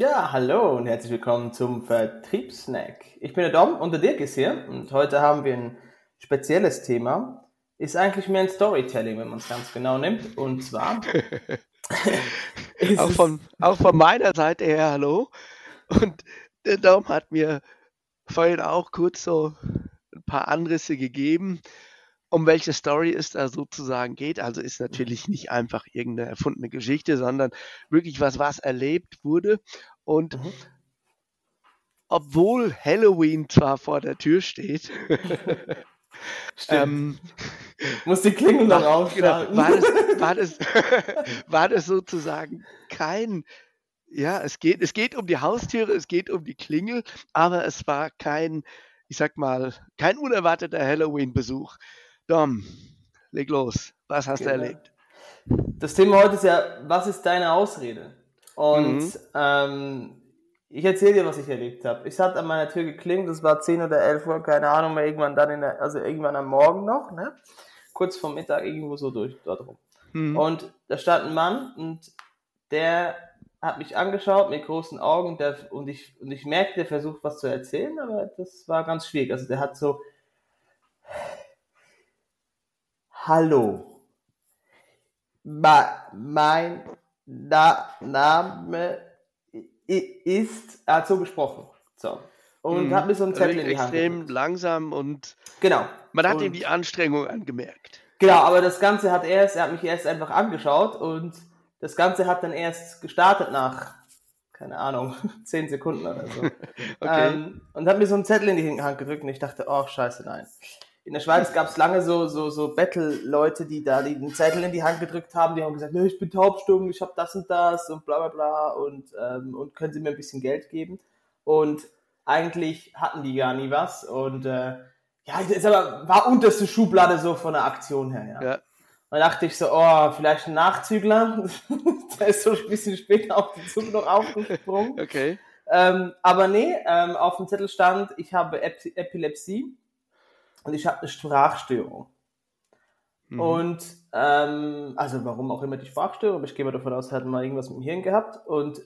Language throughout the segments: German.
Ja, hallo und herzlich willkommen zum Vertriebssnack. Ich bin der Dom und der Dirk ist hier und heute haben wir ein spezielles Thema. Ist eigentlich mehr ein Storytelling, wenn man es ganz genau nimmt. Und zwar. auch, von, auch von meiner Seite her, hallo. Und der Dom hat mir vorhin auch kurz so ein paar Anrisse gegeben, um welche Story es da sozusagen geht. Also ist natürlich nicht einfach irgendeine erfundene Geschichte, sondern wirklich was, was erlebt wurde. Und mhm. obwohl Halloween zwar vor der Tür steht, ähm, muss die Klingel noch raus. Genau, war, das, war, das, war das sozusagen kein, ja, es geht, es geht um die Haustüre, es geht um die Klingel, aber es war kein, ich sag mal, kein unerwarteter Halloween-Besuch. Dom, leg los. Was hast genau. du erlebt? Das Thema heute ist ja, was ist deine Ausrede? Und mhm. ähm, ich erzähle dir, was ich erlebt habe. Ich hatte an meiner Tür geklingelt, es war 10 oder 11 Uhr, keine Ahnung mehr, irgendwann dann in der, also irgendwann am Morgen noch, ne? Kurz vor Mittag, irgendwo so durch, dort rum. Mhm. Und da stand ein Mann und der hat mich angeschaut mit großen Augen der, und, ich, und ich merkte, der versucht was zu erzählen, aber das war ganz schwierig. Also der hat so, Hallo, Ma, mein Na Name ist, er hat so gesprochen. So. Und mhm. hat mir so einen Zettel also in die Hand. Extrem langsam und genau. man hat und, ihm die Anstrengung angemerkt. Genau, aber das Ganze hat erst, er hat mich erst einfach angeschaut und das Ganze hat dann erst gestartet nach, keine Ahnung, zehn Sekunden oder so. okay. Ähm, und hat mir so einen Zettel in die Hand gedrückt und ich dachte, oh, scheiße, nein in der Schweiz gab es lange so, so, so Battle-Leute, die da die einen Zettel in die Hand gedrückt haben, die haben gesagt, ich bin taubstumm, ich habe das und das und bla bla bla und, ähm, und können sie mir ein bisschen Geld geben. Und eigentlich hatten die gar nie was. Und äh, ja, das aber, war unterste Schublade so von der Aktion her, ja. ja. Da dachte ich so, oh, vielleicht ein Nachzügler. der ist so ein bisschen später auf den Zug noch aufgesprungen. Okay. Ähm, aber nee, ähm, auf dem Zettel stand, ich habe Ep Epilepsie und ich habe eine Sprachstörung. Mhm. Und ähm, also warum auch immer die Sprachstörung, aber ich gehe mal davon aus, er hat mal irgendwas mit dem Hirn gehabt. Und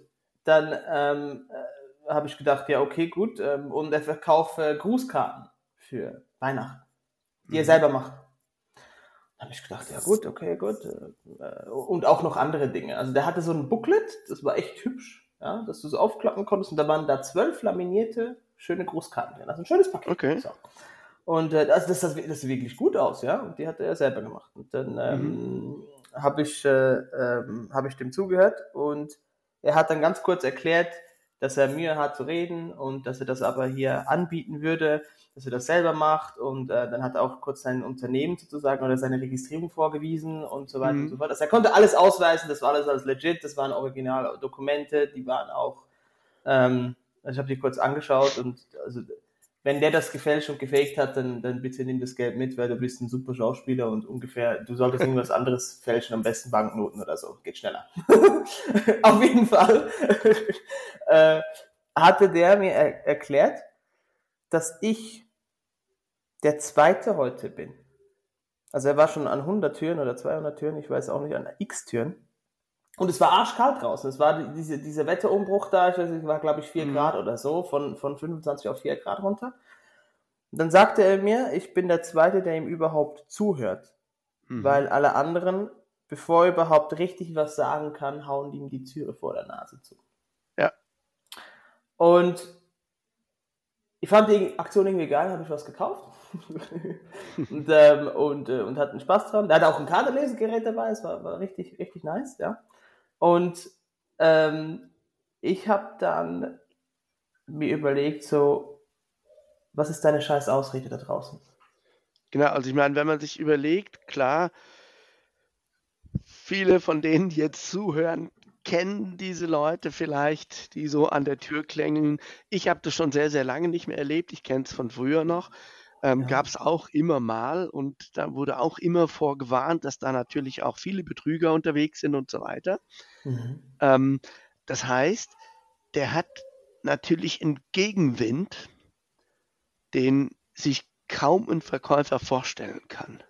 dann ähm, äh, habe ich gedacht, ja, okay, gut. Ähm, und er verkauft äh, Grußkarten für Weihnachten, die mhm. er selber macht. Dann habe ich gedacht, ja gut, okay, gut. Äh, und auch noch andere Dinge. Also der hatte so ein Booklet, das war echt hübsch, ja, dass du so aufklappen konntest. Und da waren da zwölf laminierte, schöne Grußkarten drin. Also ein schönes Paket. Okay. So. Und äh, das, das, das, das sieht wirklich gut aus, ja. Und die hat er selber gemacht. Und dann ähm, mhm. habe ich, äh, ähm, hab ich dem zugehört und er hat dann ganz kurz erklärt, dass er Mühe hat zu reden und dass er das aber hier anbieten würde, dass er das selber macht und äh, dann hat er auch kurz sein Unternehmen sozusagen oder seine Registrierung vorgewiesen und so weiter mhm. und so fort. Also er konnte alles ausweisen, das war alles alles legit, das waren Originaldokumente, die waren auch, ähm, ich habe die kurz angeschaut und also wenn der das gefälscht und gefaked hat, dann, dann bitte nimm das Geld mit, weil du bist ein super Schauspieler und ungefähr, du solltest irgendwas anderes fälschen, am besten Banknoten oder so, geht schneller. Auf jeden Fall äh, hatte der mir er erklärt, dass ich der Zweite heute bin. Also er war schon an 100 Türen oder 200 Türen, ich weiß auch nicht, an x Türen. Und es war arschkalt draußen. Es war diese, dieser Wetterumbruch da, ich weiß nicht, war glaube ich 4 mhm. Grad oder so, von, von 25 auf 4 Grad runter. Und dann sagte er mir, ich bin der Zweite, der ihm überhaupt zuhört. Mhm. Weil alle anderen, bevor er überhaupt richtig was sagen kann, hauen ihm die Türe vor der Nase zu. Ja. Und ich fand die Aktion irgendwie geil, habe ich was gekauft. und, ähm, und, äh, und hatten Spaß dran. Der hatte auch ein Kartenlesegerät dabei, es war, war richtig, richtig nice, ja. Und ähm, ich habe dann mir überlegt, so, was ist deine scheiß Ausrede da draußen? Genau, also ich meine, wenn man sich überlegt, klar, viele von denen, die jetzt zuhören, kennen diese Leute vielleicht, die so an der Tür klängeln. Ich habe das schon sehr, sehr lange nicht mehr erlebt. Ich kenne es von früher noch. Ähm, Ja. Gab es auch immer mal und da wurde auch immer vorgewarnt, dass da natürlich auch viele Betrüger unterwegs sind und so weiter. Mhm. Ähm, das heißt, der hat natürlich einen Gegenwind, den sich kaum ein Verkäufer vorstellen kann.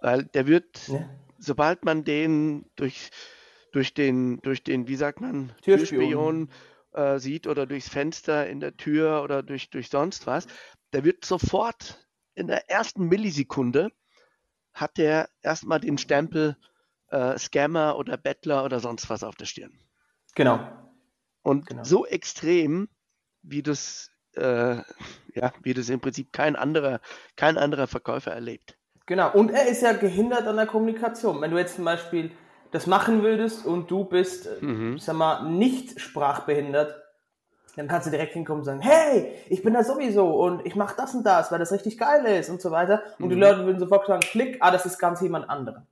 Weil der wird, Ja. sobald man den durch, durch den, durch den, wie sagt man, Türspion. Türspion äh, sieht oder durchs Fenster in der Tür oder durch, durch sonst was, der wird sofort in der ersten Millisekunde hat der erstmal den Stempel äh, Scammer oder Bettler oder sonst was auf der Stirn. Genau. Und Genau. so extrem, wie das, äh, ja, wie das im Prinzip kein anderer, kein anderer Verkäufer erlebt. Genau. Und er ist ja gehindert an der Kommunikation. Wenn du jetzt zum Beispiel das machen würdest und du bist, Mhm. sag mal, nicht sprachbehindert, dann kannst du direkt hinkommen und sagen, hey, ich bin da sowieso und ich mache das und das, weil das richtig geil ist und so weiter. Und die Mhm. Leute würden sofort sagen, klick, ah, das ist ganz jemand anderem.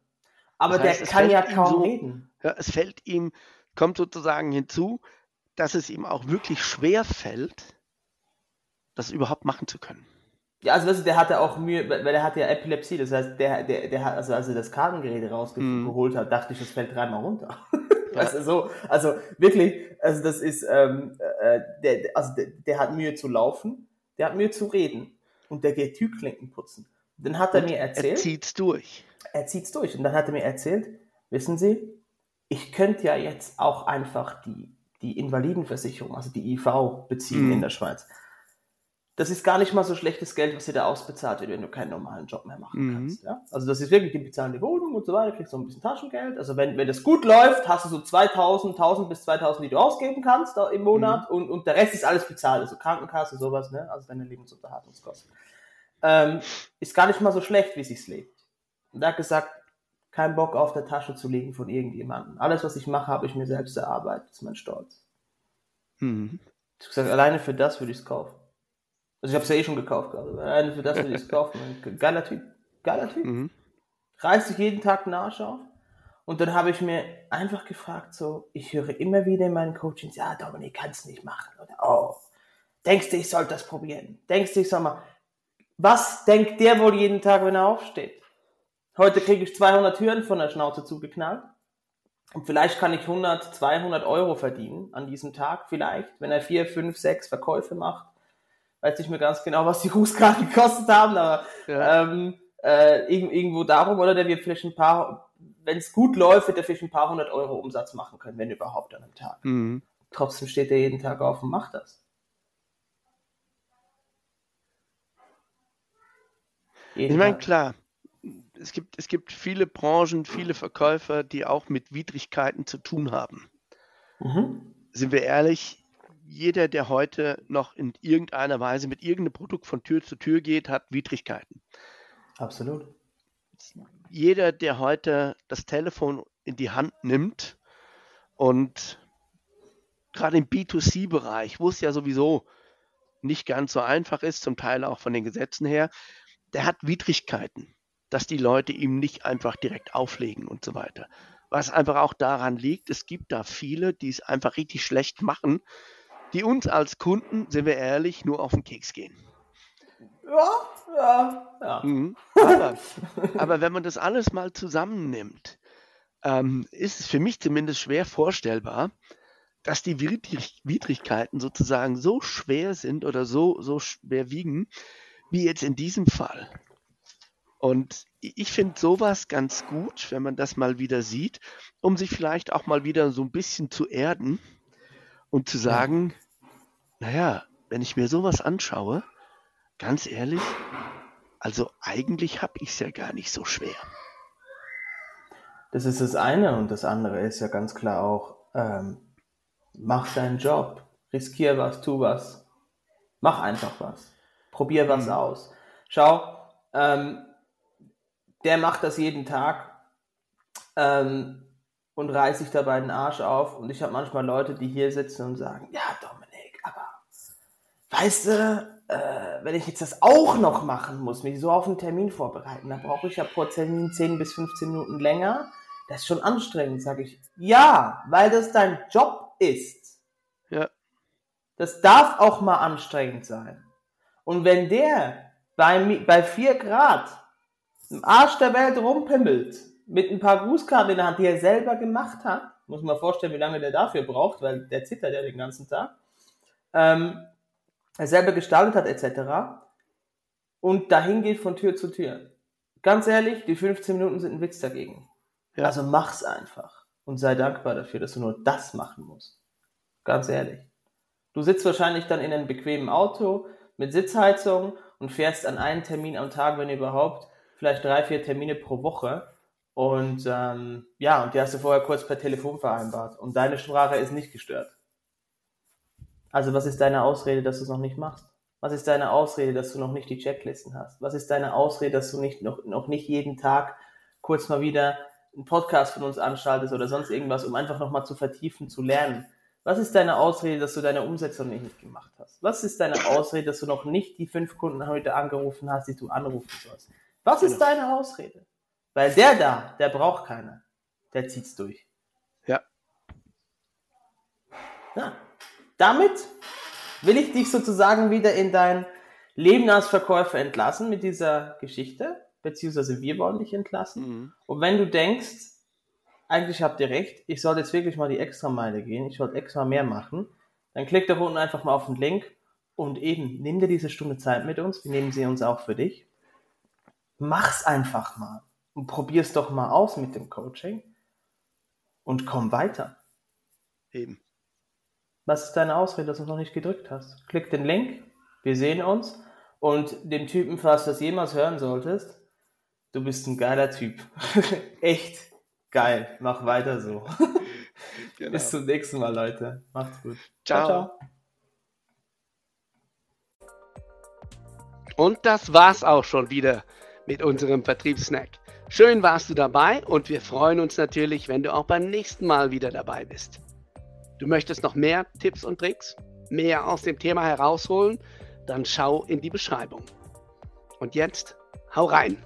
Aber Das heißt, der kann ja kaum so- reden. Ja, es fällt ihm, kommt sozusagen hinzu, dass es ihm auch wirklich schwer fällt, das überhaupt machen zu können. Ja, also weißt du, der hatte auch Mühe, weil der hat ja Epilepsie, das heißt, der, der, der hat, also als er das Kartengerät rausgeholt Mhm. hat, dachte ich, das fällt dreimal runter. Ja. Also so, also wirklich, also das ist, ähm, äh, der, also der, der hat Mühe zu laufen, der hat Mühe zu reden und der geht Türklinken putzen. Dann hat er Und mir Er erzählt, zieht's durch. er zieht's durch. Und dann hat er mir erzählt, wissen Sie, ich könnte ja jetzt auch einfach die, die Invalidenversicherung, also die IV, beziehen Mhm. in der Schweiz. Das ist gar nicht mal so schlechtes Geld, was dir da ausbezahlt wird, wenn du keinen normalen Job mehr machen Mhm. kannst. Ja? Also das ist wirklich, die bezahlen die Wohnung und so weiter, kriegst so ein bisschen Taschengeld. Also wenn, wenn das gut läuft, hast du so 2000, 1000 bis 2000, die du ausgeben kannst da im Monat und, und der Rest ist alles bezahlt, also Krankenkasse, sowas, ne? also deine Lebensunterhaltungskosten. Ähm, ist gar nicht mal so schlecht, wie sich's lebt. Und er hat gesagt, kein Bock auf der Tasche zu liegen von irgendjemandem. Alles, was ich mache, habe ich mir selbst erarbeitet. Das ist mein Stolz. Mhm. Ich habe gesagt, alleine für das würde ich es kaufen. Also ich habe es ja eh schon gekauft gerade. Alleine für das würde ich es kaufen. Geiler Typ. Geiler Typ. Mhm. Reißt sich jeden Tag den Arsch auf. Und dann habe ich mir einfach gefragt, so, ich höre immer wieder in meinen Coachings, ja, Dominik, kannst nicht machen. Oder, oh, denkst du, ich sollte das probieren? Denkst du, ich soll mal, was denkt der wohl jeden Tag, wenn er aufsteht? Heute kriege ich 200 Türen von der Schnauze zugeknallt. Und vielleicht kann ich 100, 200 Euro verdienen an diesem Tag, vielleicht, wenn er vier, fünf, sechs Verkäufe macht. Weiß nicht mehr ganz genau, was die Grußkarten gekostet haben, aber Ja. ähm, äh, irg- irgendwo darum, oder der wird vielleicht ein paar, wenn es gut läuft, wird er vielleicht ein paar hundert Euro Umsatz machen können, wenn überhaupt an einem Tag. Mhm. Trotzdem steht er jeden Tag auf und macht das. Jeden Ich meine, klar, es gibt, es gibt viele Branchen, viele Verkäufer, die auch mit Widrigkeiten zu tun haben. Mhm. Sind wir ehrlich, jeder, der heute noch in irgendeiner Weise mit irgendeinem Produkt von Tür zu Tür geht, hat Widrigkeiten. Absolut. Jeder, der heute das Telefon in die Hand nimmt und gerade im B2C-Bereich, wo es ja sowieso nicht ganz so einfach ist, zum Teil auch von den Gesetzen her, der hat Widrigkeiten, dass die Leute ihm nicht einfach direkt auflegen und so weiter. Was einfach auch daran liegt, es gibt da viele, die es einfach richtig schlecht machen, die uns als Kunden, sind wir ehrlich, nur auf den Keks gehen. Ja, ja, ja. Mhm. Aber, aber wenn man das alles mal zusammennimmt, ähm, ist es für mich zumindest schwer vorstellbar, dass die Widrig Widrigkeiten sozusagen so schwer sind oder so, so schwer wiegen, wie jetzt in diesem Fall. Und ich finde sowas ganz gut, wenn man das mal wieder sieht, um sich vielleicht auch mal wieder so ein bisschen zu erden und zu sagen, naja, wenn ich mir sowas anschaue, ganz ehrlich, also eigentlich habe ich es ja gar nicht so schwer. Das ist das eine und das andere ist ja ganz klar auch, ähm, mach deinen Job, riskier was, tu was, mach einfach was, probier was Mhm. aus. Schau, ähm, der macht das jeden Tag ähm, und reißt sich dabei den Arsch auf und ich habe manchmal Leute, die hier sitzen und sagen, ja weißt du, äh, wenn ich jetzt das auch noch machen muss, mich so auf einen Termin vorbereiten, dann brauche ich ja pro Termin 10 bis 15 Minuten länger. das ist schon anstrengend, sage ich. Ja, weil das dein Job ist. Ja. Das darf auch mal anstrengend sein. Und wenn der bei, bei 4 Grad im Arsch der Welt rumpimmelt, mit ein paar Grußkarten in der Hand, die er selber gemacht hat, muss man vorstellen, wie lange der dafür braucht, weil der zittert ja den ganzen Tag, ähm, er selber gestaltet hat, etc. Und dahin geht von Tür zu Tür. Ganz ehrlich, die 15 Minuten sind ein Witz dagegen. Ja. Also mach's einfach und sei dankbar dafür, dass du nur das machen musst. Ganz ehrlich. Du sitzt wahrscheinlich dann in einem bequemen Auto mit Sitzheizung und fährst an einen Termin am Tag, wenn überhaupt, vielleicht drei, vier Termine pro Woche. Und ähm, ja, und die hast du vorher kurz per Telefon vereinbart. Und deine Sprache ist nicht gestört. Also was ist deine Ausrede, dass du es noch nicht machst? Was ist deine Ausrede, dass du noch nicht die Checklisten hast? Was ist deine Ausrede, dass du nicht noch, noch nicht jeden Tag kurz mal wieder einen Podcast von uns anschaltest oder sonst irgendwas, um einfach nochmal zu vertiefen, zu lernen? Was ist deine Ausrede, dass du deine Umsetzung nicht gemacht hast? Was ist deine Ausrede, dass du noch nicht die fünf Kunden heute angerufen hast, die du anrufen sollst? Was ist genau. deine Ausrede? Weil der da, der braucht keine. Der zieht's durch. Ja. Ja. Damit will ich dich sozusagen wieder in dein Leben als Verkäufer entlassen mit dieser Geschichte, beziehungsweise wir wollen dich entlassen. Mhm. Und wenn du denkst, eigentlich habt ihr recht, ich sollte jetzt wirklich mal die extra Meile gehen, ich sollte extra mehr machen, dann klick da unten einfach mal auf den Link und eben nimm dir diese Stunde Zeit mit uns, wir nehmen sie uns auch für dich. Mach's einfach mal und probier's doch mal aus mit dem Coaching und komm weiter. Eben. Was ist deine Ausrede, dass du noch nicht gedrückt hast? Klick den Link, wir sehen uns und dem Typen, falls du das jemals hören solltest, du bist ein geiler Typ. Echt geil. Mach weiter so. Genau. Bis zum nächsten Mal, Leute. Macht's gut. ciao. ciao. Und das war's auch schon wieder mit unserem Vertriebssnack. Schön warst du dabei und wir freuen uns natürlich, wenn du auch beim nächsten Mal wieder dabei bist. Du möchtest noch mehr Tipps und Tricks, mehr aus dem Thema herausholen, dann schau in die Beschreibung. Und jetzt, hau rein!